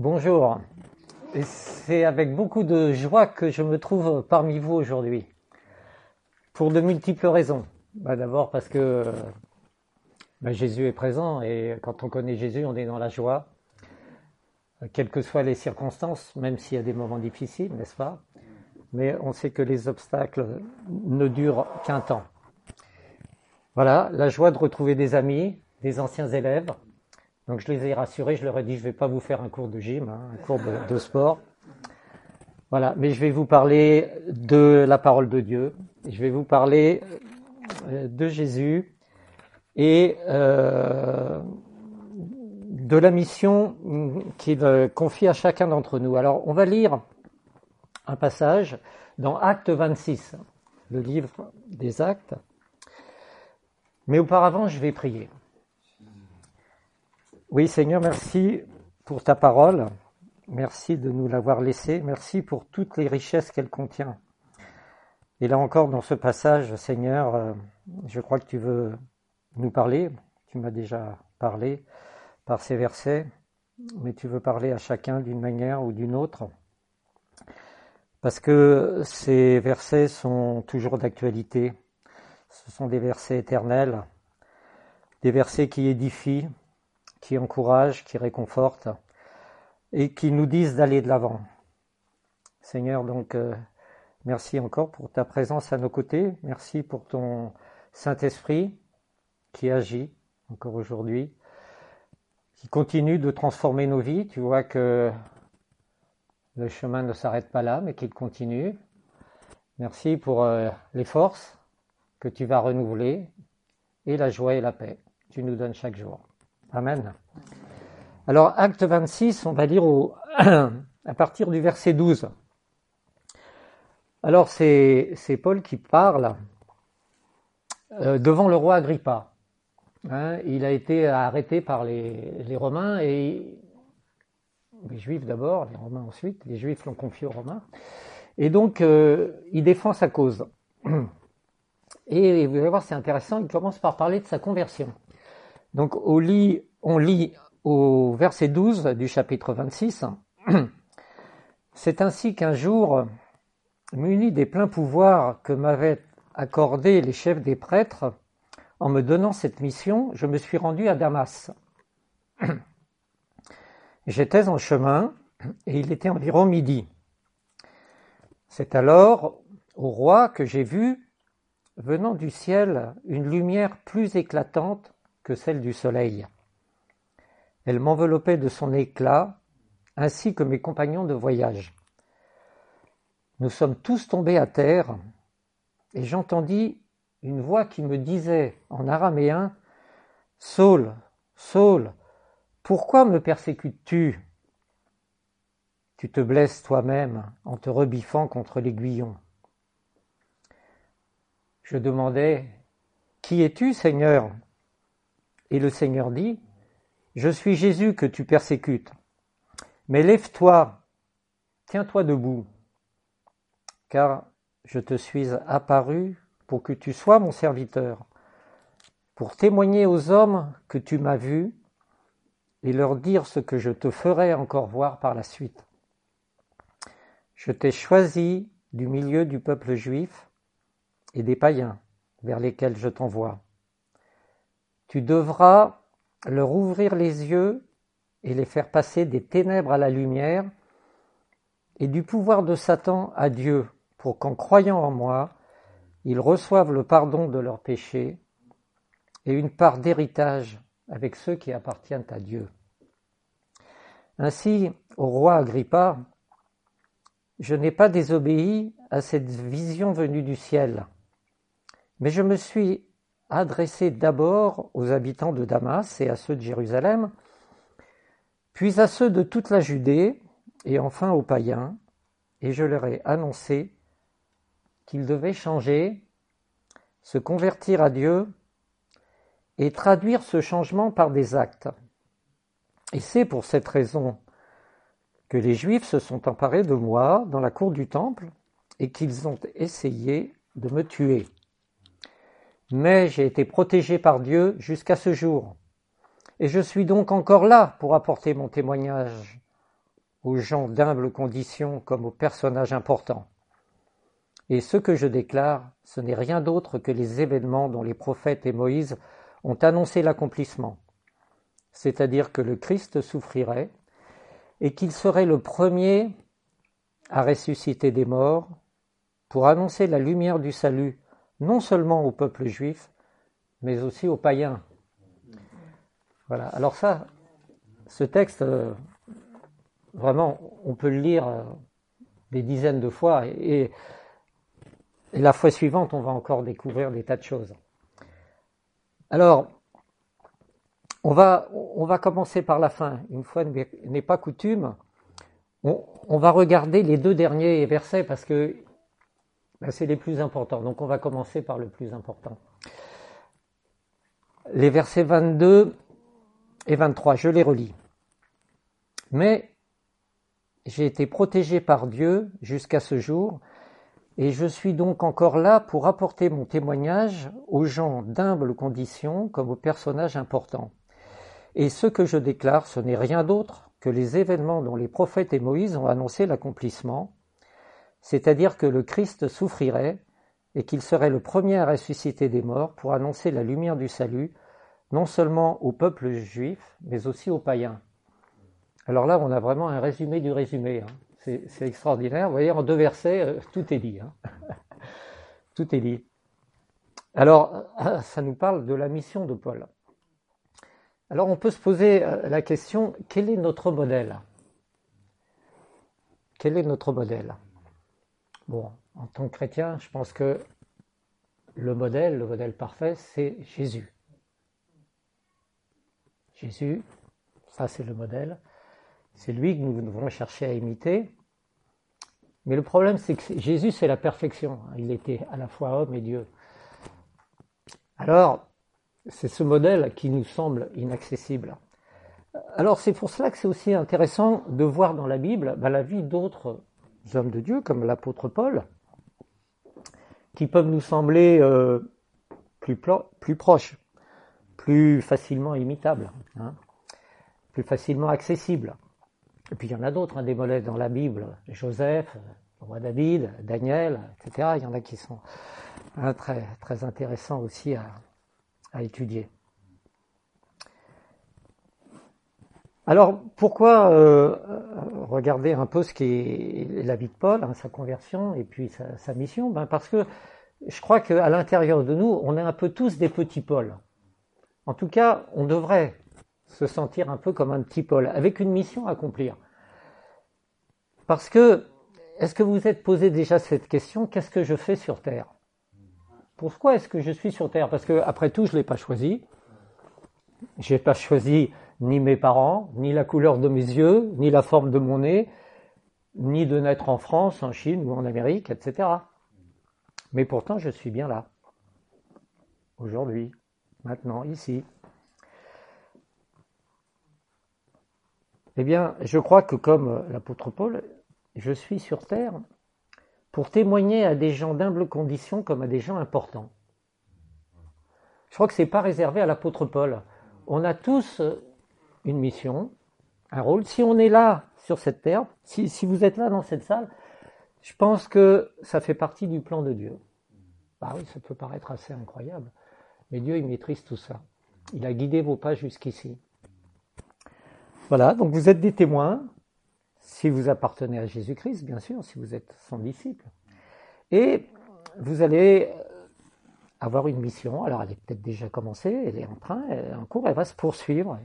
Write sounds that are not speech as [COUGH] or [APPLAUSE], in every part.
Bonjour. C'est avec beaucoup de joie que je me trouve parmi vous aujourd'hui. Pour de multiples raisons. Bah, D'abord parce que bah, Jésus est présent et quand on connaît Jésus, on est dans la joie. Quelles que soient les circonstances, même s'il y a des moments difficiles, n'est-ce pas? Mais on sait que les obstacles ne durent qu'un temps. Voilà, la joie de retrouver des amis, des anciens élèves, donc je les ai rassurés, je leur ai dit je ne vais pas vous faire un cours de gym, hein, un cours de, sport. Voilà, mais je vais vous parler de la parole de Dieu, je vais vous parler euh, de Jésus et euh, de la mission qu'il confie à chacun d'entre nous. Alors on va lire un passage dans Acte 26, le livre des Actes. Mais auparavant, je vais prier. Oui, Seigneur, merci pour ta parole. Merci de nous l'avoir laissée. Merci pour toutes les richesses qu'elle contient. Et là encore, dans ce passage, Seigneur, euh, je crois que tu veux nous parler. Tu m'as déjà parlé par ces versets, mais tu veux parler à chacun d'une manière ou d'une autre. Parce que ces versets sont toujours d'actualité. Ce sont des versets éternels, des versets qui édifient, qui encouragent, qui réconfortent et qui nous disent d'aller de l'avant. Seigneur, donc, euh, merci encore pour ta présence à nos côtés. Merci pour ton Saint-Esprit qui agit encore aujourd'hui, qui continue de transformer nos vies. Tu vois que le chemin ne s'arrête pas là, mais qu'il continue. Merci pour euh, les forces que tu vas renouveler et la joie et la paix. Tu nous donnes chaque jour. Amen. Alors, acte 26, on va lire au, [CLEARS THROAT] à partir du verset 12. Alors, c'est, Paul qui parle euh, devant le roi Agrippa. Hein, il a été arrêté par les, les Romains et les Juifs d'abord, les Romains ensuite, les Juifs l'ont confié aux Romains. Et donc, euh, il défend sa cause. [CLEARS THROAT] Et vous allez voir, c'est intéressant, il commence par parler de sa conversion. Donc on lit, au verset 12 du chapitre 26. [CLEARS THROAT] C'est ainsi qu'un jour, muni des pleins pouvoirs que m'avaient accordés les chefs des prêtres, en me donnant cette mission, je me suis rendu à Damas. [CLEARS THROAT] J'étais en chemin et il était environ midi. C'est alors au roi que j'ai vu, venant du ciel, une lumière plus éclatante celle du soleil. Elle m'enveloppait de son éclat, ainsi que mes compagnons de voyage. Nous sommes tous tombés à terre, et j'entendis une voix qui me disait en araméen Saul, Saul, pourquoi me persécutes-tu Tu te blesses toi-même en te rebiffant contre l'aiguillon. Je demandais Qui es-tu, Seigneur? Et le Seigneur dit, Je suis Jésus que tu persécutes. Mais lève-toi, tiens-toi debout, car je te suis apparu pour que tu sois mon serviteur, pour témoigner aux hommes que tu m'as vu et leur dire ce que je te ferai encore voir par la suite. Je t'ai choisi du milieu du peuple juif et des païens vers lesquels je t'envoie. Tu devras leur ouvrir les yeux et les faire passer des ténèbres à la lumière et du pouvoir de Satan à Dieu, pour qu'en croyant en moi, ils reçoivent le pardon de leurs péchés et une part d'héritage avec ceux qui appartiennent à Dieu. Ainsi, au roi Agrippa, je n'ai pas désobéi à cette vision venue du ciel, mais je me suis adressé d'abord aux habitants de Damas et à ceux de Jérusalem, puis à ceux de toute la Judée, et enfin aux païens, et je leur ai annoncé qu'ils devaient changer, se convertir à Dieu et traduire ce changement par des actes. Et c'est pour cette raison que les Juifs se sont emparés de moi dans la cour du temple et qu'ils ont essayé de me tuer. Mais j'ai été protégé par Dieu jusqu'à ce jour. Et je suis donc encore là pour apporter mon témoignage aux gens d'humble condition comme aux personnages importants. Et ce que je déclare, ce n'est rien d'autre que les événements dont les prophètes et Moïse ont annoncé l'accomplissement, c'est-à-dire que le Christ souffrirait et qu'il serait le premier à ressusciter des morts pour annoncer la lumière du salut non seulement au peuple juif, mais aussi aux païens. Voilà. Alors ça, ce texte, euh, vraiment, on peut le lire euh, des dizaines de fois et, la fois suivante, on va encore découvrir des tas de choses. Alors, on va, on va commencer par la fin. Une fois n'est pas coutume, on, va regarder les deux derniers versets parce que ben, c'est les plus importants. Donc on va commencer par le plus important. Les versets 22 et 23, je les relis. Mais j'ai été protégé par Dieu jusqu'à ce jour, et je suis donc encore là pour apporter mon témoignage aux gens d'humble condition comme aux personnages importants. Et ce que je déclare, ce n'est rien d'autre que les événements dont les prophètes et Moïse ont annoncé l'accomplissement, c'est-à-dire que le Christ souffrirait et qu'il serait le premier à ressusciter des morts pour annoncer la lumière du salut, non seulement au peuple juif, mais aussi aux païens. Alors là, on a vraiment un résumé du résumé. Hein. C'est extraordinaire. Vous voyez, en deux versets, euh, tout est dit. Hein. [LAUGHS] tout est dit. Alors, [CLEARS THROAT] ça nous parle de la mission de Paul. Alors, on peut se poser euh, la question, quel est notre modèle? Quel est notre modèle? Bon, en tant que chrétien, je pense que le modèle, le modèle parfait, c'est Jésus. Jésus, ça c'est le modèle. C'est lui que nous devons chercher à imiter. Mais le problème, c'est que Jésus, c'est la perfection. Il était à la fois homme et Dieu. Alors, c'est ce modèle qui nous semble inaccessible. Alors, c'est pour cela que c'est aussi intéressant de voir dans la Bible bah, la vie d'autres hommes de Dieu, comme l'apôtre Paul, qui peuvent nous sembler euh, plus, proches, plus facilement imitables, hein, plus facilement accessibles. Et puis il y en a d'autres, hein, des modèles dans la Bible, Joseph, le roi David, Daniel, etc. Il y en a qui sont hein, très, très intéressants aussi à étudier. Alors pourquoi euh, regarder un peu ce qui est la vie de Paul, hein, sa conversion et puis sa, mission? Ben Parce que je crois qu'à l'intérieur de nous, on est un peu tous des petits Paul. En tout cas, on devrait se sentir un peu comme un petit Paul, avec une mission à accomplir. Parce que, est-ce que vous êtes posé déjà cette question, qu'est-ce que je fais sur Terre? Pourquoi est-ce que je suis sur Terre? Parce que, après tout, je ne l'ai pas choisi. Je n'ai pas choisi ni mes parents, ni la couleur de mes yeux, ni la forme de mon nez, ni de naître en France, en Chine ou en Amérique, etc. Mais pourtant, je suis bien là. Aujourd'hui, maintenant, ici. Eh bien, je crois que comme l'apôtre Paul, je suis sur terre pour témoigner à des gens d'humble condition comme à des gens importants. Je crois que ce n'est pas réservé à l'apôtre Paul. On a tous une mission, un rôle. Si on est là sur cette terre, si, vous êtes là dans cette salle, je pense que ça fait partie du plan de Dieu. Bah oui, ça peut paraître assez incroyable, mais Dieu, il maîtrise tout ça. Il a guidé vos pas jusqu'ici. Voilà, donc vous êtes des témoins, si vous appartenez à Jésus-Christ, bien sûr, si vous êtes son disciple. Et vous allez avoir une mission, alors elle est peut-être déjà commencée, elle est en train, elle est en cours, elle va se poursuivre.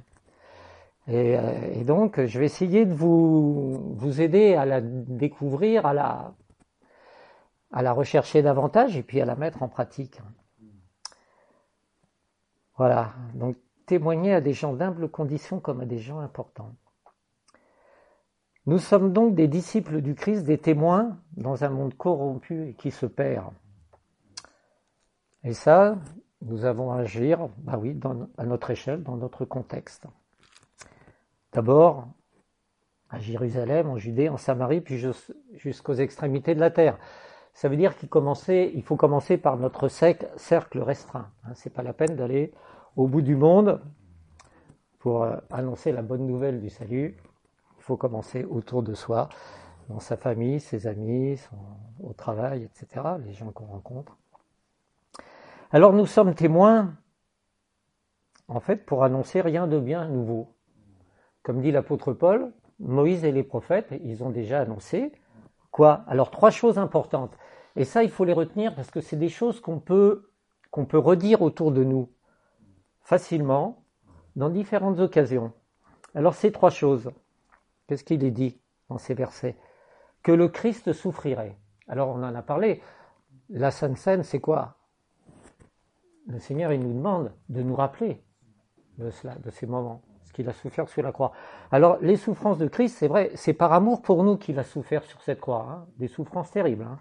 Euh, et, donc, je vais essayer de vous, vous aider à la découvrir, à la, à la rechercher davantage et puis à la mettre en pratique. Voilà, donc témoigner à des gens d'humble condition comme à des gens importants. Nous sommes donc des disciples du Christ, des témoins dans un monde corrompu et qui se perd. Et ça, nous avons à agir, bah oui, à notre échelle, dans notre contexte. D'abord à Jérusalem, en Judée, en Samarie, puis jusqu'aux extrémités de la terre. Ça veut dire qu'il il faut commencer par notre cercle restreint. Hein. C'est pas la peine d'aller au bout du monde pour euh, annoncer la bonne nouvelle du salut. Il faut commencer autour de soi, dans sa famille, ses amis, au travail, etc., les gens qu'on rencontre. Alors nous sommes témoins, en fait, pour annoncer rien de bien nouveau. Comme dit l'apôtre Paul, Moïse et les prophètes, ils ont déjà annoncé quoi? Alors trois choses importantes. Et ça, il faut les retenir parce que c'est des choses qu'on peut, redire autour de nous facilement dans différentes occasions. Alors ces trois choses, qu'est-ce qu'il est dit dans ces versets? Que le Christ souffrirait. Alors on en a parlé. La Sainte Seine, c'est quoi? Le Seigneur, il nous demande de nous rappeler de cela, de ces moments qu'il a souffert sur la croix. Alors, les souffrances de Christ, c'est vrai, c'est par amour pour nous qu'il a souffert sur cette croix. Hein. des souffrances terribles. Hein.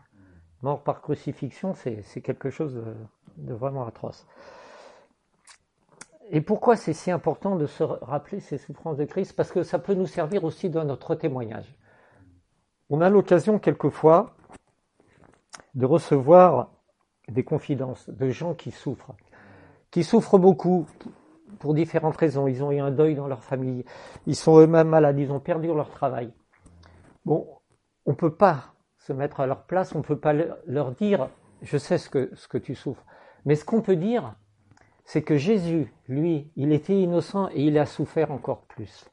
Mort par crucifixion, c'est quelque chose de, vraiment atroce. Et pourquoi c'est si important de se rappeler ces souffrances de Christ? Parce que ça peut nous servir aussi dans notre témoignage. On a l'occasion quelquefois de recevoir des confidences de gens qui souffrent, qui souffrent beaucoup, pour différentes raisons. Ils ont eu un deuil dans leur famille, ils sont eux-mêmes malades, ils ont perdu leur travail. Bon, on ne peut pas se mettre à leur place, on ne peut pas leur dire je sais ce que, ce que tu souffres. Mais ce qu'on peut dire, c'est que Jésus, lui, il était innocent et il a souffert encore plus.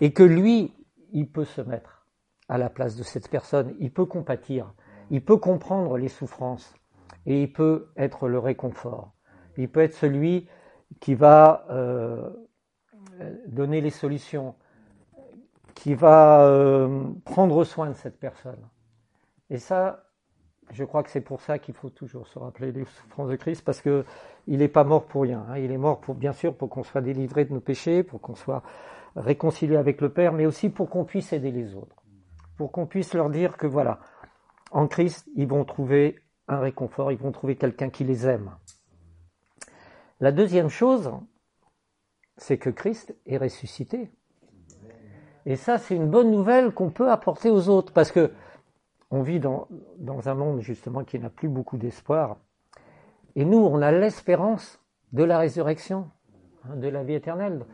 Et que lui, il peut se mettre à la place de cette personne, il peut compatir, il peut comprendre les souffrances et il peut être le réconfort. Il peut être celui qui va euh, donner les solutions, qui va euh, prendre soin de cette personne. Et ça, je crois que c'est pour ça qu'il faut toujours se rappeler les souffrances de Christ, parce que il n'est pas mort pour rien. Hein. Il est mort pour, bien sûr, pour qu'on soit délivré de nos péchés, pour qu'on soit réconcilié avec le Père, mais aussi pour qu'on puisse aider les autres, pour qu'on puisse leur dire que voilà, en Christ, ils vont trouver un réconfort, ils vont trouver quelqu'un qui les aime. La deuxième chose, c'est que Christ est ressuscité. Et ça, c'est une bonne nouvelle qu'on peut apporter aux autres, parce que on vit dans, dans un monde justement qui n'a plus beaucoup d'espoir. Et nous, on a l'espérance de la résurrection, hein, de la vie éternelle,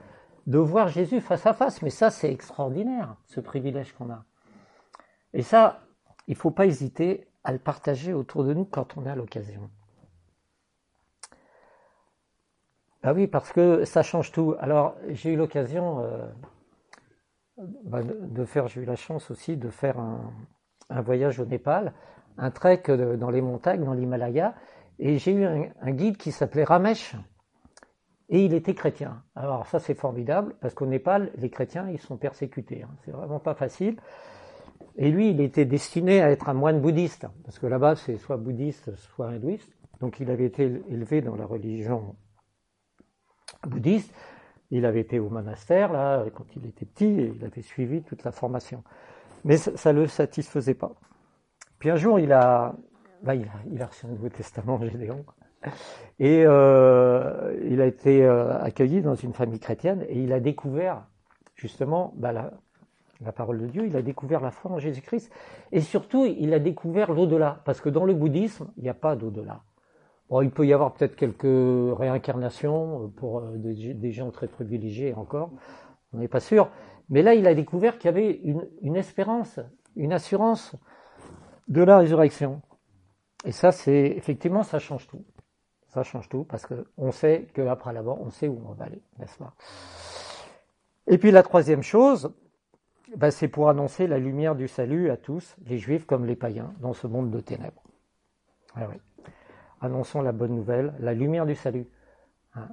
de voir Jésus face à face. Mais ça, c'est extraordinaire, ce privilège qu'on a. Et ça, il ne faut pas hésiter à le partager autour de nous quand on a l'occasion. Ah oui, parce que ça change tout. Alors, j'ai eu l'occasion euh, bah, de faire, j'ai eu la chance aussi de faire un, voyage au Népal, un trek dans les montagnes, dans l'Himalaya, et j'ai eu un, guide qui s'appelait Ramesh, et il était chrétien. Alors ça c'est formidable, parce qu'au Népal, les chrétiens, ils sont persécutés, hein. c'est vraiment pas facile. Et lui, il était destiné à être un moine bouddhiste, parce que là-bas, c'est soit bouddhiste, soit hindouiste. Donc il avait été élevé dans la religion bouddhiste. Il avait été au monastère, là, quand il était petit, et il avait suivi toute la formation. Mais ça ne le satisfaisait pas. Puis un jour, il a, bah, reçu un Nouveau Testament, [LAUGHS] Gédéon. Et euh, il a été euh, accueilli dans une famille chrétienne et il a découvert justement bah, la, parole de Dieu, il a découvert la foi en Jésus-Christ et surtout il a découvert l'au-delà parce que dans le bouddhisme, il n'y a pas d'au-delà. Bon, il peut y avoir peut-être quelques réincarnations pour euh, des, gens très privilégiés encore, on n'est pas sûr. Mais là, il a découvert qu'il y avait une, espérance, une assurance de la résurrection. Et ça, c'est effectivement, ça change tout. Ça change tout parce qu'on sait qu'après la mort, on sait où on va aller, n'est-ce pas? Et puis la troisième chose, ben, c'est pour annoncer la lumière du salut à tous, les juifs comme les païens, dans ce monde de ténèbres. Ah oui annonçons la bonne nouvelle, la lumière du salut. Hein,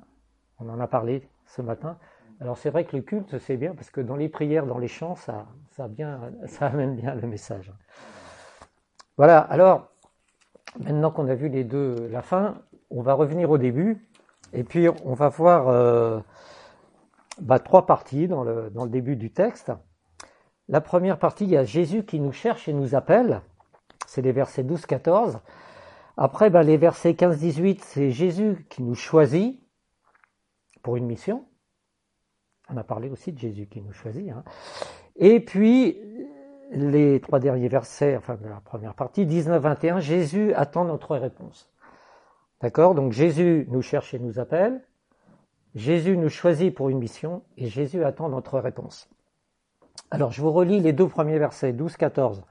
on en a parlé ce matin. Alors c'est vrai que le culte, c'est bien, parce que dans les prières, dans les chants, ça, ça, bien, [LAUGHS] ça amène bien le message. Voilà, alors, maintenant qu'on a vu les deux, la fin, on va revenir au début, et puis on va voir euh, bah, trois parties dans le, dans le début du texte. La première partie, il y a Jésus qui nous cherche et nous appelle, c'est les versets 12-14. Après, ben, les versets 15-18, c'est Jésus qui nous choisit pour une mission. On a parlé aussi de Jésus qui nous choisit. Hein. Et puis, les trois derniers versets, enfin de la première partie, 19-21, Jésus attend notre réponse. D'accord? Donc Jésus nous cherche et nous appelle. Jésus nous choisit pour une mission et Jésus attend notre réponse. Alors, je vous relis les deux premiers versets, 12-14.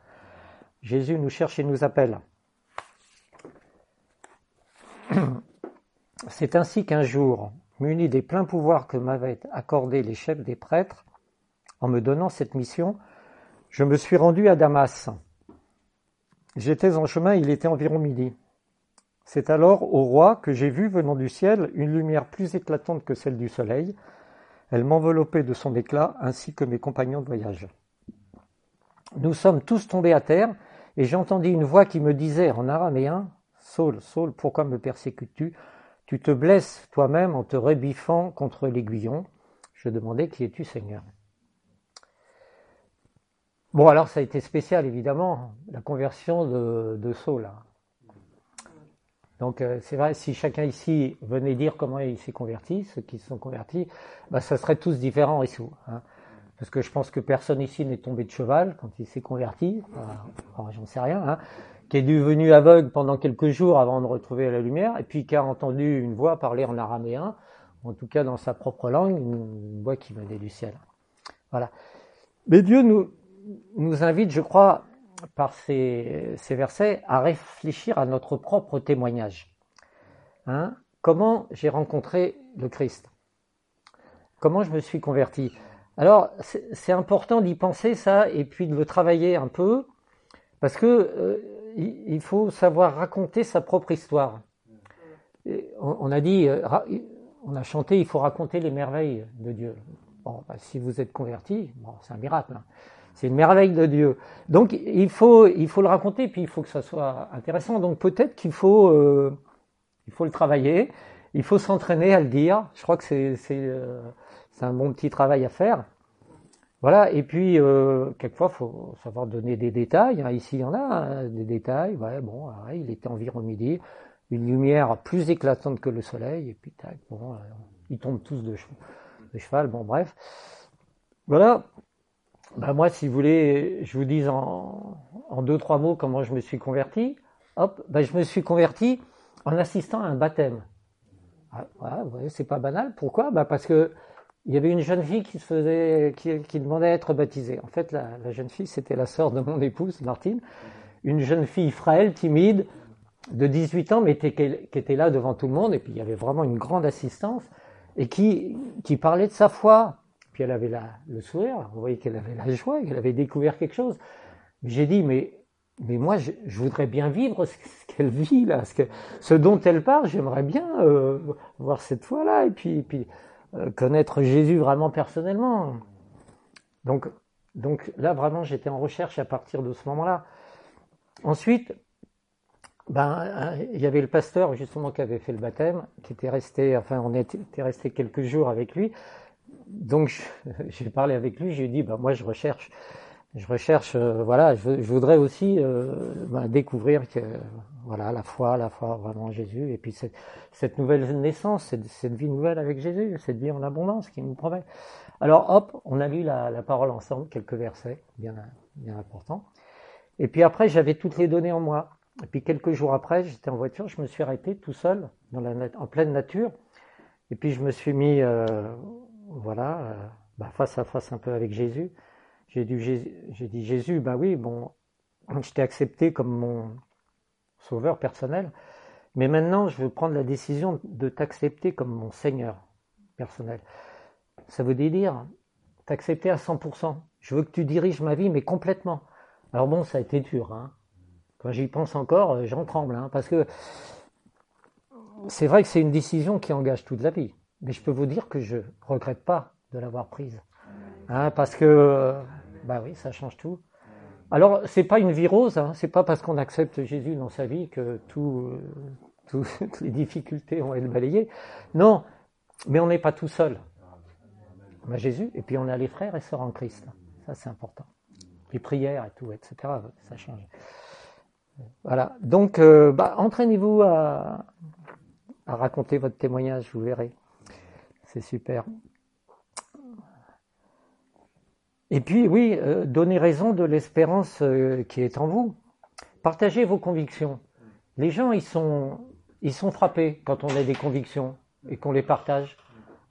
Jésus nous cherche et nous appelle. [CLEARS THROAT] C'est ainsi qu'un jour, muni des pleins pouvoirs que m'avaient accordés les chefs des prêtres, en me donnant cette mission, je me suis rendu à Damas. J'étais en chemin, il était environ midi. C'est alors au roi que j'ai vu venant du ciel une lumière plus éclatante que celle du soleil. Elle m'enveloppait de son éclat ainsi que mes compagnons de voyage. Nous sommes tous tombés à terre et j'ai entendu une voix qui me disait en araméen Saul, Saul, pourquoi me persécutes-tu? Tu te blesses toi-même en te rebiffant contre l'aiguillon. Je demandais Qui es-tu, Seigneur Bon, alors ça a été spécial, évidemment, la conversion de, Saul. Donc euh, c'est vrai, si chacun ici venait dire comment il s'est converti, ceux qui se sont convertis, bah, ça serait tous différents ici. Hein. Parce que je pense que personne ici n'est tombé de cheval quand il s'est converti. J'en sais rien. Hein qui est devenu aveugle pendant quelques jours avant de retrouver la lumière, et puis qui a entendu une voix parler en araméen, en tout cas dans sa propre langue, une, voix qui venait du ciel. Voilà. Mais Dieu nous, nous invite, je crois, par ces, ces versets, à réfléchir à notre propre témoignage. Hein? Comment j'ai rencontré le Christ? Comment je me suis converti? Alors, c'est important d'y penser ça, et puis de le travailler un peu, parce que euh, il faut savoir raconter sa propre histoire. on, a dit, euh, on a chanté, il faut raconter les merveilles de Dieu. Bon, bah, si vous êtes converti, bon, c'est un miracle. Hein. C'est une merveille de Dieu. Donc il faut, il faut le raconter, puis il faut que ça soit intéressant. Donc peut-être qu'il faut, euh, il faut le travailler, il faut s'entraîner à le dire. Je crois que c'est, c'est, euh, c'est un bon petit travail à faire. Voilà, et puis euh, quelquefois il faut savoir donner des détails. Hein. Ici il y en a hein, des détails. Ouais, bon, il était environ midi, une lumière plus éclatante que le soleil, et puis tac, bon, euh, ils tombent tous de, cheval. Bon, bref, voilà. Ben, moi, si vous voulez, je vous dis en, deux trois mots comment je me suis converti. Hop, ben, je me suis converti en assistant à un baptême. Ah, c'est pas banal. Pourquoi? Ben, parce que il y avait une jeune fille qui se faisait, qui, demandait à être baptisée. En fait, la, jeune fille, c'était la sœur de mon épouse, Martine, une jeune fille frêle, timide, de 18 ans, mais qui était là devant tout le monde, et puis il y avait vraiment une grande assistance, et qui, qui parlait de sa foi. Puis elle avait la, le sourire, vous voyez qu'elle avait la joie, qu'elle avait découvert quelque chose. J'ai dit, mais, mais moi, je, voudrais bien vivre ce, qu'elle vit là, ce, que, ce dont elle parle, j'aimerais bien euh, voir cette foi-là, et puis, puis euh, connaître Jésus vraiment personnellement. Donc, donc là, vraiment, j'étais en recherche à partir de ce moment-là. Ensuite, ben, il y avait le pasteur justement qui avait fait le baptême, qui était resté, enfin, on était resté quelques jours avec lui. Donc, [LAUGHS] j'ai parlé avec lui, j'ai dit, ben, moi, je recherche je recherche, euh, voilà, je, voudrais aussi euh, ben, découvrir que, voilà, la foi, la foi vraiment en Jésus, et puis cette, cette nouvelle naissance, cette, cette, vie nouvelle avec Jésus, cette vie en abondance qui nous promet. Alors, hop, on a lu la, la parole ensemble, quelques versets, bien, bien importants. Et puis après, j'avais toutes les données en moi. Et puis quelques jours après, j'étais en voiture, je me suis arrêté tout seul, dans la, en pleine nature, et puis je me suis mis, euh, voilà, euh, bah, face à face un peu avec Jésus. J'ai dit, Jésus, ben oui, bon, je t'ai accepté comme mon sauveur personnel, mais maintenant je veux prendre la décision de t'accepter comme mon Seigneur personnel. Ça veut dire t'accepter à 100%. Je veux que tu diriges ma vie, mais complètement. Alors bon, ça a été dur. Hein. Quand j'y pense encore, euh, j'en tremble, hein, parce que c'est vrai que c'est une décision qui engage toute la vie. Mais je peux vous dire que je regrette pas de l'avoir prise. Hein, parce que euh, bah oui, ça change tout. Alors, c'est pas une virose, hein, c'est pas parce qu'on accepte Jésus dans sa vie que euh, [LAUGHS] toutes les difficultés vont être balayées. Non, mais on n'est pas tout seul. On a Jésus, et puis on a les frères et sœurs en Christ. Ça, c'est important. Les prières et tout, etc., ça change. Voilà. Donc, euh, bah, entraînez-vous à raconter votre témoignage, vous verrez. C'est super. Et puis, oui, euh, donnez raison de l'espérance euh, qui est en vous. Partagez vos convictions. Les gens, ils sont, ils sont frappés quand on a des convictions et qu'on les partage.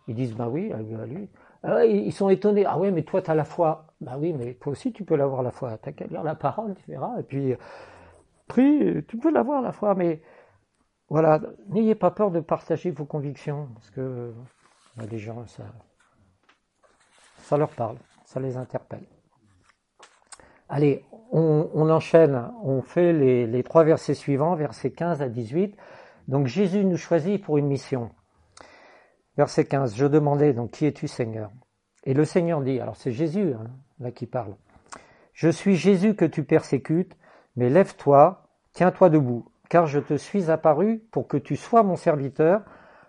Ils disent, bah oui, lui. ils sont étonnés. Ah oui, mais toi, tu as la foi. Bah oui, mais toi aussi, tu peux l'avoir la foi. Tu qu'à lire la parole, tu verras. Et puis, prie, tu peux l'avoir la foi. Mais voilà, n'ayez pas peur de partager vos convictions. Parce que bah, les gens, ça, ça leur parle, ça les interpelle. Allez, on, enchaîne, on fait les, trois versets suivants, versets 15 à 18. Donc Jésus nous choisit pour une mission. Verset 15, je demandais donc qui es-tu Seigneur? Et le Seigneur dit, alors c'est Jésus hein, là qui parle, je suis Jésus que tu persécutes, mais lève-toi, tiens-toi debout, car je te suis apparu pour que tu sois mon serviteur,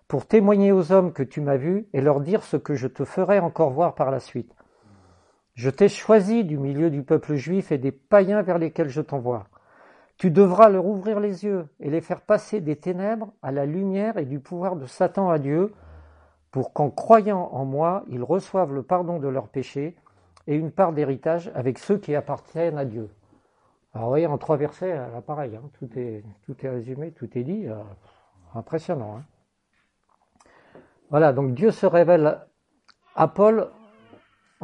pour témoigner aux hommes que tu m'as vu et leur dire ce que je te ferai encore voir par la suite. Je t'ai choisi du milieu du peuple juif et des païens vers lesquels je t'envoie. Tu devras leur ouvrir les yeux et les faire passer des ténèbres à la lumière et du pouvoir de Satan à Dieu, pour qu'en croyant en moi, ils reçoivent le pardon de leurs péchés et une part d'héritage avec ceux qui appartiennent à Dieu. Alors vous voyez, en trois versets, là, pareil, hein, tout, est, résumé, tout est dit, euh, impressionnant. Hein. Voilà, donc Dieu se révèle à Paul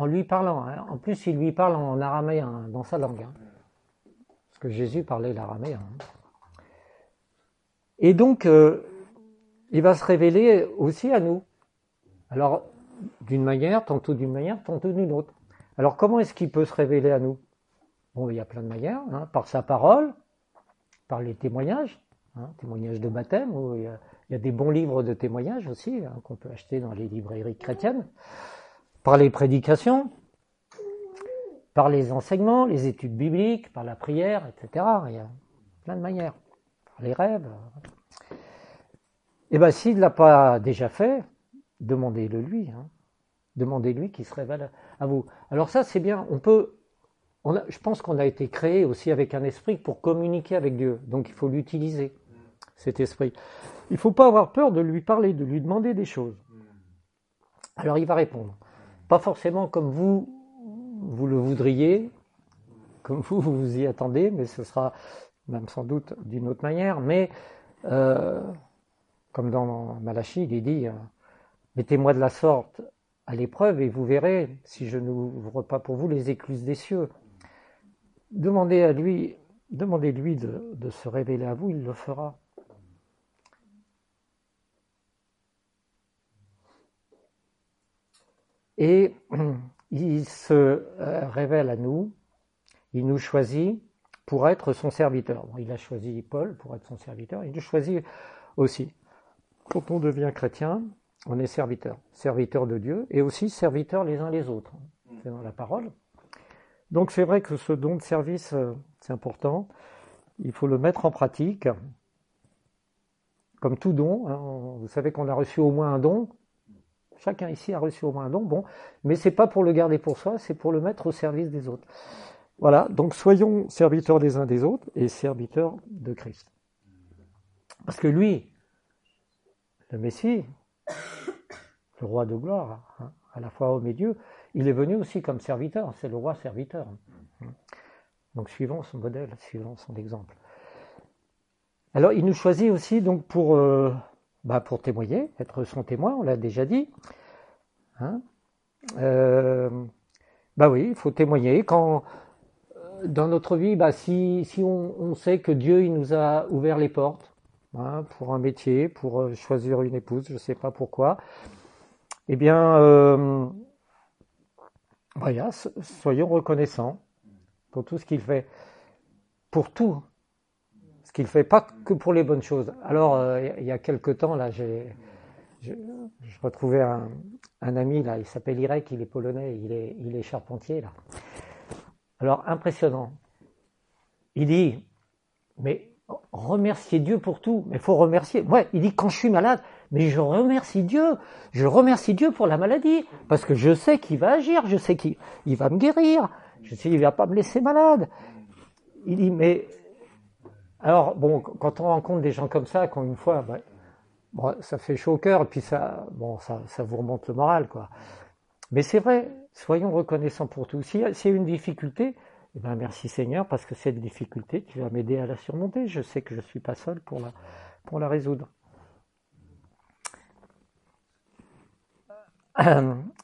en lui parlant. Hein. En plus, il lui parle en araméen, dans sa langue. Parce que Jésus parlait l'araméen. Et donc, euh, il va se révéler aussi à nous. Alors, d'une manière, tantôt d'une manière, tantôt d'une autre. Alors, comment est-ce qu'il peut se révéler à nous? Bon, il y a plein de manières, hein, par sa parole, par les témoignages, hein, témoignages de baptême, où il y, a, des bons livres de témoignages aussi, hein, qu'on peut acheter dans les librairies chrétiennes, par les prédications, par les enseignements, les études bibliques, par la prière, etc. Il y a plein de manières, par les rêves. Et eh bien, s'il ne l'a pas déjà fait, demandez-le lui. Hein. Demandez-lui qu'il se révèle à vous. Alors ça, c'est bien. On peut. Je pense qu'on a été créé aussi avec un esprit pour communiquer avec Dieu. Donc il faut l'utiliser, cet esprit. Il ne faut pas avoir peur de lui parler, de lui demander des choses. Alors il va répondre. Pas forcément comme vous, vous le voudriez, comme vous, vous y attendez, mais ce sera même sans doute d'une autre manière. Mais euh, comme dans Malachie, il est dit euh, Mettez-moi de la sorte à l'épreuve et vous verrez si je n'ouvre pas pour vous les écluses des cieux. Demandez à lui, demandez-lui de, de se révéler à vous, il le fera. Et [CLEARS THROAT] il se euh, révèle à nous, il nous choisit pour être son serviteur. il a choisi Paul pour être son serviteur, il nous choisit aussi. Quand on devient chrétien, on est serviteur, serviteur de Dieu et aussi serviteur les uns les autres. C'est dans la parole. Donc c'est vrai que ce don de service, euh, c'est important. Il faut le mettre en pratique. Comme tout don, hein, vous savez qu'on a reçu au moins un don. Chacun ici a reçu au moins un don. Bon, mais c'est pas pour le garder pour soi, c'est pour le mettre au service des autres. Voilà. Donc soyons serviteurs des uns des autres et serviteurs de Christ. Parce que lui, le Messie, le roi de gloire, hein, à la fois homme et Dieu, il est venu aussi comme serviteur, c'est le roi serviteur. Donc suivons son modèle, suivons son exemple. Alors il nous choisit aussi donc pour, euh, bah, pour témoigner, être son témoin, on l'a déjà dit. Hein euh, bah oui, il faut témoigner. Quand euh, dans notre vie, bah, si, si on, sait que Dieu nous a ouvert les portes, Hein, pour un métier, pour euh, choisir une épouse, je ne sais pas pourquoi. Eh bien, voilà, soyons reconnaissants pour tout ce qu'il fait, pour tout ce qu'il fait, pas que pour les bonnes choses. Alors, euh, il y a quelque temps, là, j'ai, je, retrouvais un, ami, là, il s'appelle Irek, il est polonais, il est, il est charpentier, là. Alors, impressionnant. Il dit, mais remercier Dieu pour tout. Mais il faut remercier. Ouais, il dit quand je suis malade, mais je remercie Dieu. Je remercie Dieu pour la maladie. Parce que je sais qu'il va agir, je sais qu'il va me guérir. Je sais qu'il va pas me laisser malade. Il dit, mais, alors, bon, quand on rencontre des gens comme ça, quand une fois, bon, ça fait chaud au cœur, et puis ça, bon, ça, vous remonte le moral, quoi. Mais c'est vrai, soyons reconnaissants pour tout. S'il y a une difficulté, eh ben, merci Seigneur, parce que cette difficulté, tu vas m'aider à la surmonter. Je sais que je ne suis pas seul pour la, pour la résoudre.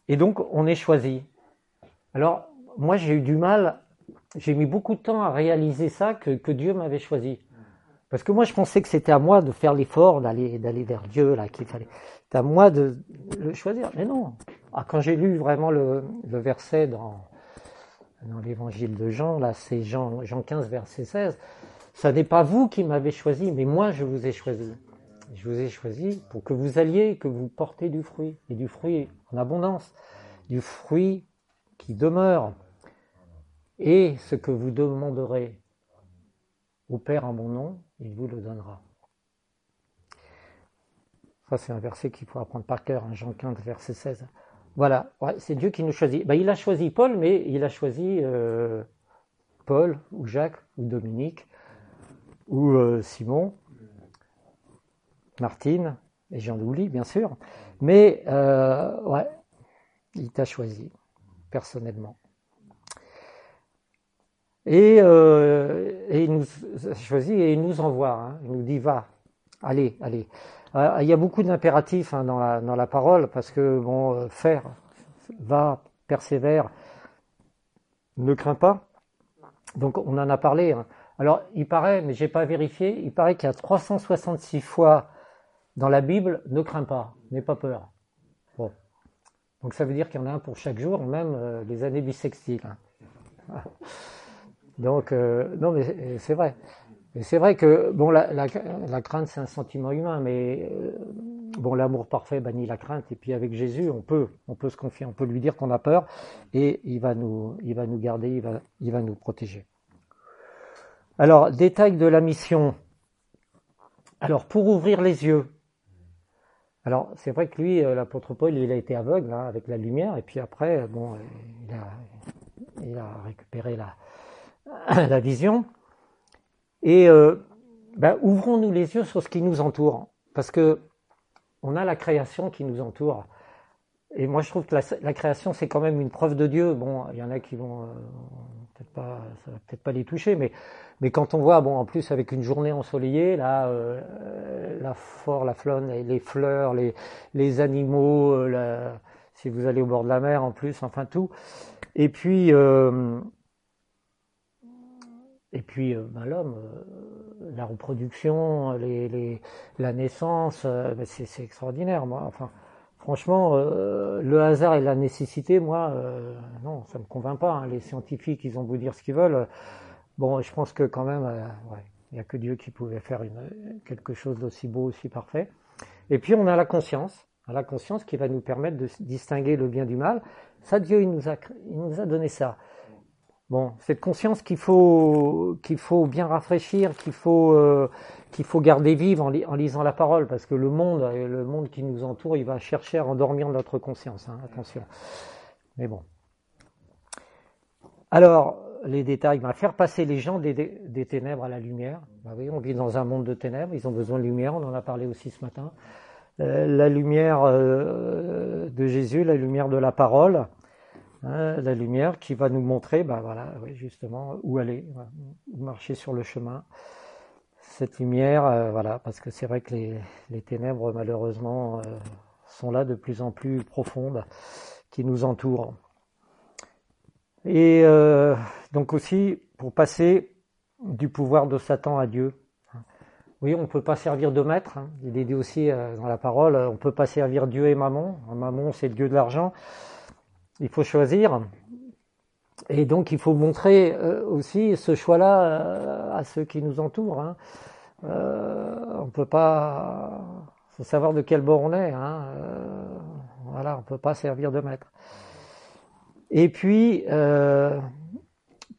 Et donc, on est choisi. Alors, moi, j'ai eu du mal, j'ai mis beaucoup de temps à réaliser ça, que, Dieu m'avait choisi. Parce que moi, je pensais que c'était à moi de faire l'effort d'aller vers Dieu, là, qu'il fallait. C'est à moi de le choisir. Mais non. Ah, quand j'ai lu vraiment le, verset dans, dans l'évangile de Jean, là, c'est Jean, Jean 15, verset 16, ça n'est pas vous qui m'avez choisi, mais moi, je vous ai choisi. Je vous ai choisi pour que vous alliez, que vous portez du fruit, et du fruit en abondance, du fruit qui demeure. Et ce que vous demanderez au Père en mon nom, il vous le donnera. Ça, c'est un verset qu'il faut apprendre par cœur, hein, Jean 15, verset 16. Voilà, c'est Dieu qui nous choisit. Ben, il a choisi Paul, mais il a choisi euh, Paul, ou Jacques, ou Dominique, ou euh, Simon, Martine, et Jean-Louis, bien sûr. Mais, euh, ouais, il t'a choisi, personnellement. Et, il nous choisit et il nous envoie. Hein. il nous dit va, allez, allez. Euh, il y a beaucoup d'impératifs hein, dans, la, dans la parole parce que bon, euh, faire, va, persévère, ne crains pas. Donc on en a parlé. Hein. Alors il paraît, mais j'ai pas vérifié, il paraît qu'il y a 366 fois dans la Bible ne crains pas, n'aie pas peur. Bon. Donc ça veut dire qu'il y en a un pour chaque jour, même euh, les années bissextiles. Donc non mais c'est vrai c'est vrai que bon, la, crainte c'est un sentiment humain, mais euh, bon, l'amour parfait bannit la crainte. Et puis avec Jésus, on peut, on peut se confier, on peut lui dire qu'on a peur, et il va nous, il va nous garder, il va, il va nous protéger. Alors, détail de la mission. Alors, pour ouvrir les yeux. Alors, c'est vrai que lui, euh, l'apôtre Paul, il a été aveugle hein, avec la lumière, et puis après, bon, il a, il a récupéré la, la vision. Et euh, ben, ouvrons-nous les yeux sur ce qui nous entoure, parce que on a la création qui nous entoure. Et moi, je trouve que la, création, c'est quand même une preuve de Dieu. Bon, il y en a qui vont euh, peut-être pas, ça va peut-être pas les toucher, mais mais quand on voit, bon, en plus avec une journée ensoleillée, là, euh, la forêt, la flone, les, fleurs, les les animaux, euh, si vous allez au bord de la mer, en plus, enfin tout. Et puis et puis euh, ben, l'homme, euh, la reproduction, les, la naissance, euh, ben, c'est extraordinaire. Moi, enfin, franchement, le hasard et la nécessité, moi, non, ça me convainc pas. Hein. Les scientifiques, ils ont beau dire ce qu'ils veulent. Bon, je pense que quand même, ouais, il n'y a que Dieu qui pouvait faire une, quelque chose d'aussi beau, aussi parfait. Et puis on a la conscience, la conscience qui va nous permettre de distinguer le bien du mal. Ça, Dieu, il nous a, il nous a donné ça. Bon, cette conscience qu'il faut qu'il faut bien rafraîchir, qu'il faut euh, qu'il faut garder vive en, lisant la parole, parce que le monde, euh, le monde qui nous entoure, il va chercher à endormir notre conscience. Hein, attention. Mais bon. Alors, les détails, va faire passer les gens des, ténèbres à la lumière. Bah oui, on vit dans un monde de ténèbres, ils ont besoin de lumière. On en a parlé aussi ce matin. Euh, la lumière de Jésus, la lumière de la parole. Hein, la lumière qui va nous montrer, ben voilà, justement, où aller, où marcher sur le chemin. Cette lumière, euh, voilà, parce que c'est vrai que les, ténèbres, malheureusement, euh, sont là de plus en plus profondes, qui nous entourent. Et euh, donc aussi, pour passer du pouvoir de Satan à Dieu. Oui, on ne peut pas servir de maître. Hein. Il est dit aussi dans la parole, on ne peut pas servir Dieu et Mammon. Mammon, c'est le dieu de l'argent il faut choisir. Et donc il faut montrer euh, aussi ce choix-là euh, à ceux qui nous entourent. Hein. Euh, on peut pas, faut savoir de quel bord on est. Hein. voilà, on peut pas servir de maître. Et puis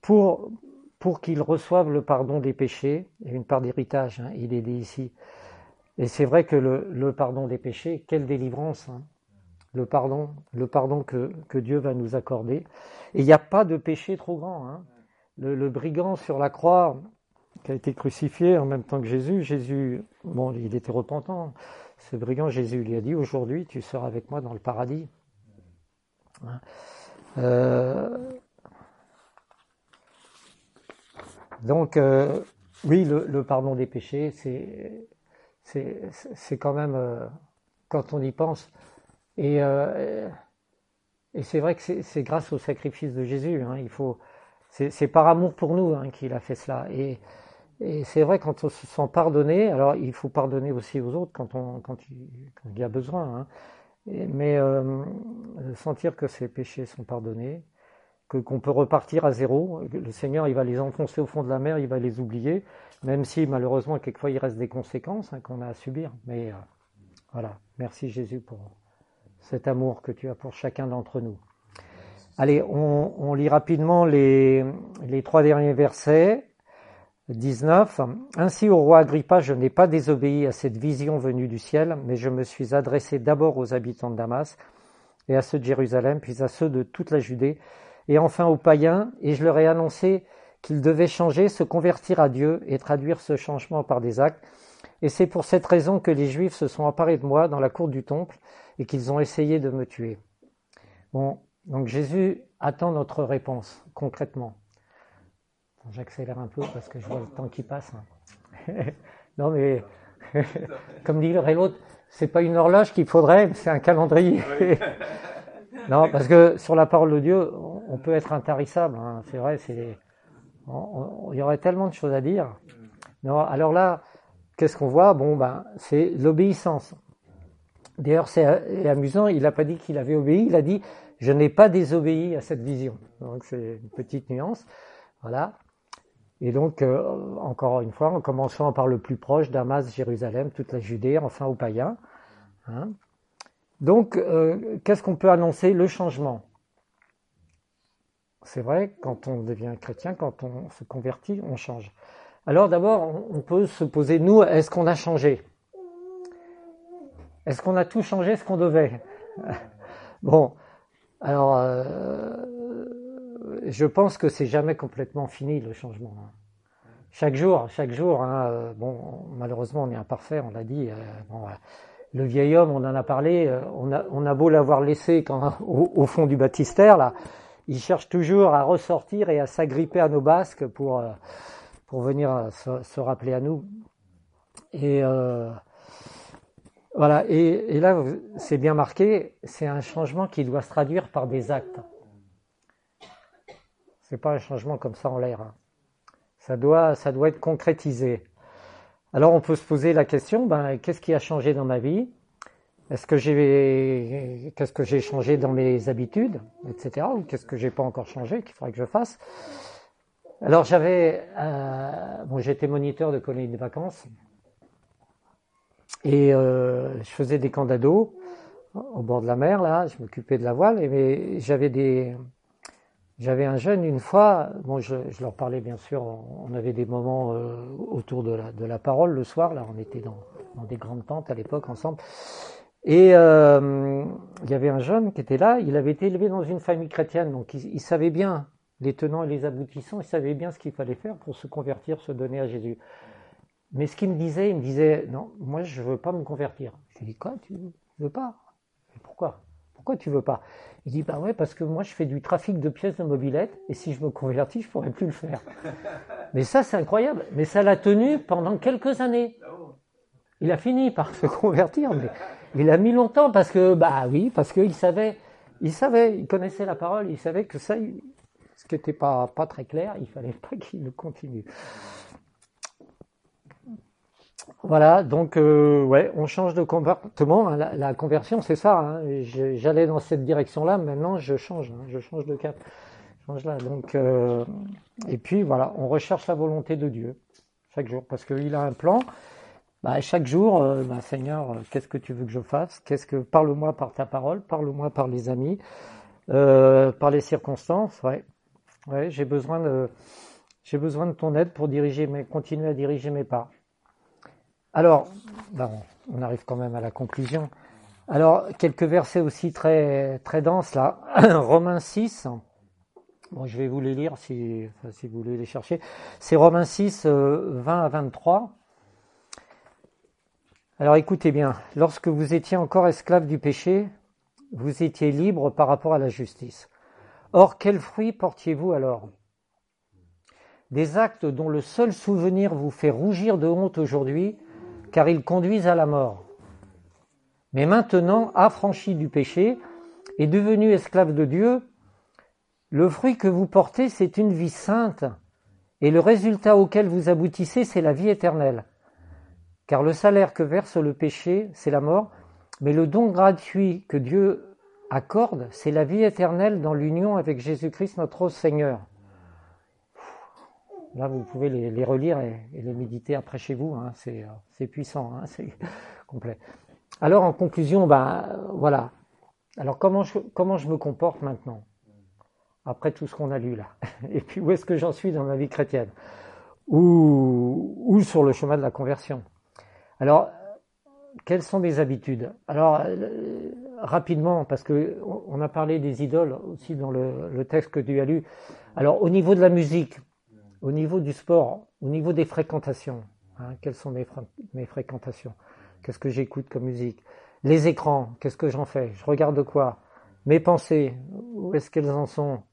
pour pour qu'ils reçoivent le pardon des péchés et une part d'héritage, hein, il est dit ici. Et c'est vrai que le, le, pardon des péchés, quelle délivrance. Le pardon, le pardon que, Dieu va nous accorder. Et il n'y a pas de péché trop grand. Hein. Le, brigand sur la croix, qui a été crucifié en même temps que Jésus, Jésus, bon, il était repentant. Ce brigand, Jésus lui a dit aujourd'hui, tu seras avec moi dans le paradis. Hein. Euh, donc, euh, oui, le, pardon des péchés, c'est, c'est, quand même, euh, quand on y pense, et euh, et c'est vrai que c'est grâce au sacrifice de Jésus. Hein, il faut, c'est par amour pour nous hein, qu'il a fait cela. Et, c'est vrai quand on se sent pardonné, alors il faut pardonner aussi aux autres quand il, y a besoin. Hein, mais euh, sentir que ses péchés sont pardonnés, que qu'on peut repartir à zéro. Le Seigneur, il va les enfoncer au fond de la mer, il va les oublier, même si malheureusement quelquefois il reste des conséquences qu'on a à subir. Mais euh, voilà, merci Jésus pour cet amour que tu as pour chacun d'entre nous. Allez, on, lit rapidement les, les trois derniers versets. 19. Ainsi au roi Agrippa, je n'ai pas désobéi à cette vision venue du ciel, mais je me suis adressé d'abord aux habitants de Damas et à ceux de Jérusalem, puis à ceux de toute la Judée, et enfin aux païens, et je leur ai annoncé qu'ils devaient changer, se convertir à Dieu et traduire ce changement par des actes. Et c'est pour cette raison que les Juifs se sont emparés de moi dans la cour du temple et qu'ils ont essayé de me tuer. Bon, donc Jésus attend notre réponse concrètement. J'accélère un peu parce que je vois le temps qui passe. Hein. [LAUGHS] non mais, [LAUGHS] comme dit l'autre, c'est pas une horloge qu'il faudrait, c'est un calendrier. [LAUGHS] non, parce que sur la parole de Dieu, on peut être intarissable. Hein. C'est vrai, c'est, il y aurait tellement de choses à dire. Non, alors là, qu'est-ce qu'on voit? Bon, ben, c'est l'obéissance. D'ailleurs, c'est amusant. Il n'a pas dit qu'il avait obéi. Il a dit je n'ai pas désobéi à cette vision. Donc c'est une petite nuance. Voilà. Et donc, euh, encore une fois, en commençant par le plus proche, Damas, Jérusalem, toute la Judée, enfin aux païens. Hein. Donc, euh, qu'est-ce qu'on peut annoncer? Le changement. C'est vrai, quand on devient chrétien, quand on se convertit, on change. Alors d'abord, on peut se poser, nous, est-ce qu'on a changé? Est-ce qu'on a tout changé ce qu'on devait? Bon, alors, euh, je pense que c'est jamais complètement fini le changement. Hein. Chaque jour, chaque jour, hein, euh, bon, malheureusement, on est imparfait, on l'a dit. Euh, le vieil homme, on en a parlé, on a, beau l'avoir laissé [LAUGHS] au, fond du baptistère, là, il cherche toujours à ressortir et à s'agripper à nos basques pour, pour venir se, se, rappeler à nous. Et voilà, et, là, c'est bien marqué, c'est un changement qui doit se traduire par des actes. C'est pas un changement comme ça en l'air. Hein. Ça doit, ça doit être concrétisé. Alors on peut se poser la question, ben, qu'est-ce qui a changé dans ma vie? Est-ce que j'ai, qu'est-ce que j'ai changé dans mes habitudes, etc. Ou qu'est-ce que j'ai pas encore changé qu'il faudrait que je fasse? Alors j'avais, euh, bon, j'étais moniteur de colonie de vacances et euh, je faisais des camps d'ados au bord de la mer, là, je m'occupais de la voile, et j'avais des, j'avais un jeune une fois, bon, je, leur parlais bien sûr, on avait des moments euh, autour de la, de la parole le soir, là, on était dans, dans des grandes tentes à l'époque ensemble, et euh, il y avait un jeune qui était là, il avait été élevé dans une famille chrétienne, donc il savait bien les tenants et les aboutissants, il savait bien ce qu'il fallait faire pour se convertir, se donner à Jésus. Mais ce qu'il me disait, il me disait, non, moi je veux pas me convertir. Je lui dis, quoi, tu veux pas? Pourquoi? Pourquoi tu veux pas? Il dit, bah ouais, parce que moi je fais du trafic de pièces de mobilette, et si je me convertis, je pourrais plus le faire. [LAUGHS] Mais ça, c'est incroyable. Mais ça l'a tenu pendant quelques années. Il a fini par se convertir, mais il a mis longtemps parce que, bah oui, parce qu'il savait, il savait, il connaissait la parole, il savait que ça, ce qui n'était pas, pas très clair, il fallait pas qu'il le continue. Voilà, donc euh, ouais, on change de comportement. Hein. La, conversion, c'est ça. Hein. J'allais dans cette direction-là, maintenant je change, hein. je change de cap, change là. Donc euh, et puis voilà, on recherche la volonté de Dieu chaque jour parce qu'il a un plan. Bah, chaque jour, euh, bah, Seigneur, qu'est-ce que tu veux que je fasse? Qu'est-ce que parle-moi par ta parole, parle-moi par les amis, par les circonstances. Ouais, j'ai besoin de j'ai besoin de ton aide pour diriger mes, continuer à diriger mes pas. Alors, ben, on arrive quand même à la conclusion. Alors, quelques versets aussi très, très denses là. [CLEARS THROAT] Romains 6. Bon, je vais vous les lire si, si vous voulez les chercher. C'est Romains 6, 20 euh, à 23. Alors écoutez bien, lorsque vous étiez encore esclave du péché, vous étiez libre par rapport à la justice. Or, quel fruit portiez-vous alors? Des actes dont le seul souvenir vous fait rougir de honte aujourd'hui, car ils conduisent à la mort. Mais maintenant, affranchis du péché, est devenu esclave de Dieu, le fruit que vous portez, c'est une vie sainte, et le résultat auquel vous aboutissez, c'est la vie éternelle. Car le salaire que verse le péché, c'est la mort, mais le don gratuit que Dieu accorde, c'est la vie éternelle dans l'union avec Jésus-Christ notre Seigneur. Là, vous pouvez les, relire et, les méditer après chez vous. Hein. C'est puissant, hein. [LAUGHS] c'est complet. Alors, en conclusion, ben voilà. Alors, comment je, comment je me comporte maintenant après tout ce qu'on a lu là? [LAUGHS] Et puis, où est-ce que j'en suis dans ma vie chrétienne? Ou, ou sur le chemin de la conversion? Alors, quelles sont mes habitudes? Alors, euh, rapidement, parce que on a parlé des idoles aussi dans le, le texte que tu as lu. Alors, au niveau de la musique, au niveau du sport, au niveau des fréquentations, hein, quelles sont mes, fréquentations? Qu'est-ce que j'écoute comme musique? Les écrans, qu'est-ce que j'en fais? Je regarde quoi? Mes pensées, où est-ce qu'elles en sont?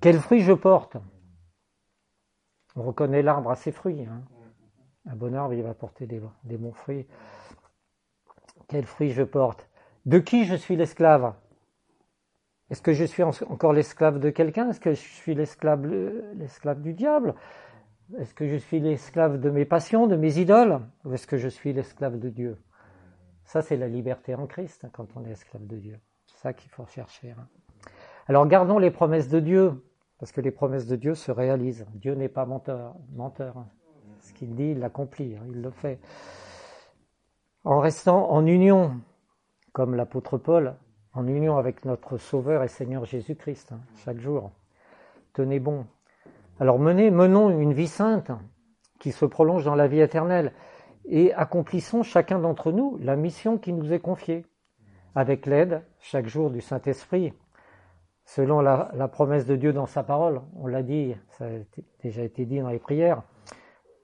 Quels fruits je porte? On reconnaît l'arbre à ses fruits. Hein. Un bon arbre, il va porter des bons fruits. Quels fruits je porte? De qui je suis l'esclave? Est-ce que je suis encore l'esclave de quelqu'un? Est-ce que je suis l'esclave, l'esclave du diable? Est-ce que je suis l'esclave de mes passions, de mes idoles? Ou est-ce que je suis l'esclave de Dieu? Ça, c'est la liberté en Christ hein, quand on est esclave de Dieu. C'est ça qu'il faut chercher. Hein. Alors gardons les promesses de Dieu, parce que les promesses de Dieu se réalisent. Dieu n'est pas menteur. menteur hein. Ce qu'il dit, il l'accomplit, il le fait. En restant en union, comme l'apôtre Paul, en union avec notre Sauveur et Seigneur Jésus-Christ, hein, chaque jour. Tenez bon. Alors menez, menons une vie sainte qui se prolonge dans la vie éternelle et accomplissons chacun d'entre nous la mission qui nous est confiée, avec l'aide chaque jour du Saint-Esprit, selon la, la, promesse de Dieu dans sa parole. On l'a dit, ça a déjà été dit dans les prières.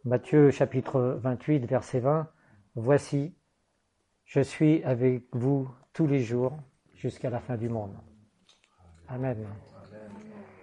Matthieu chapitre 28, verset 20. Voici, je suis avec vous tous les jours jusqu'à la fin du monde. Amen.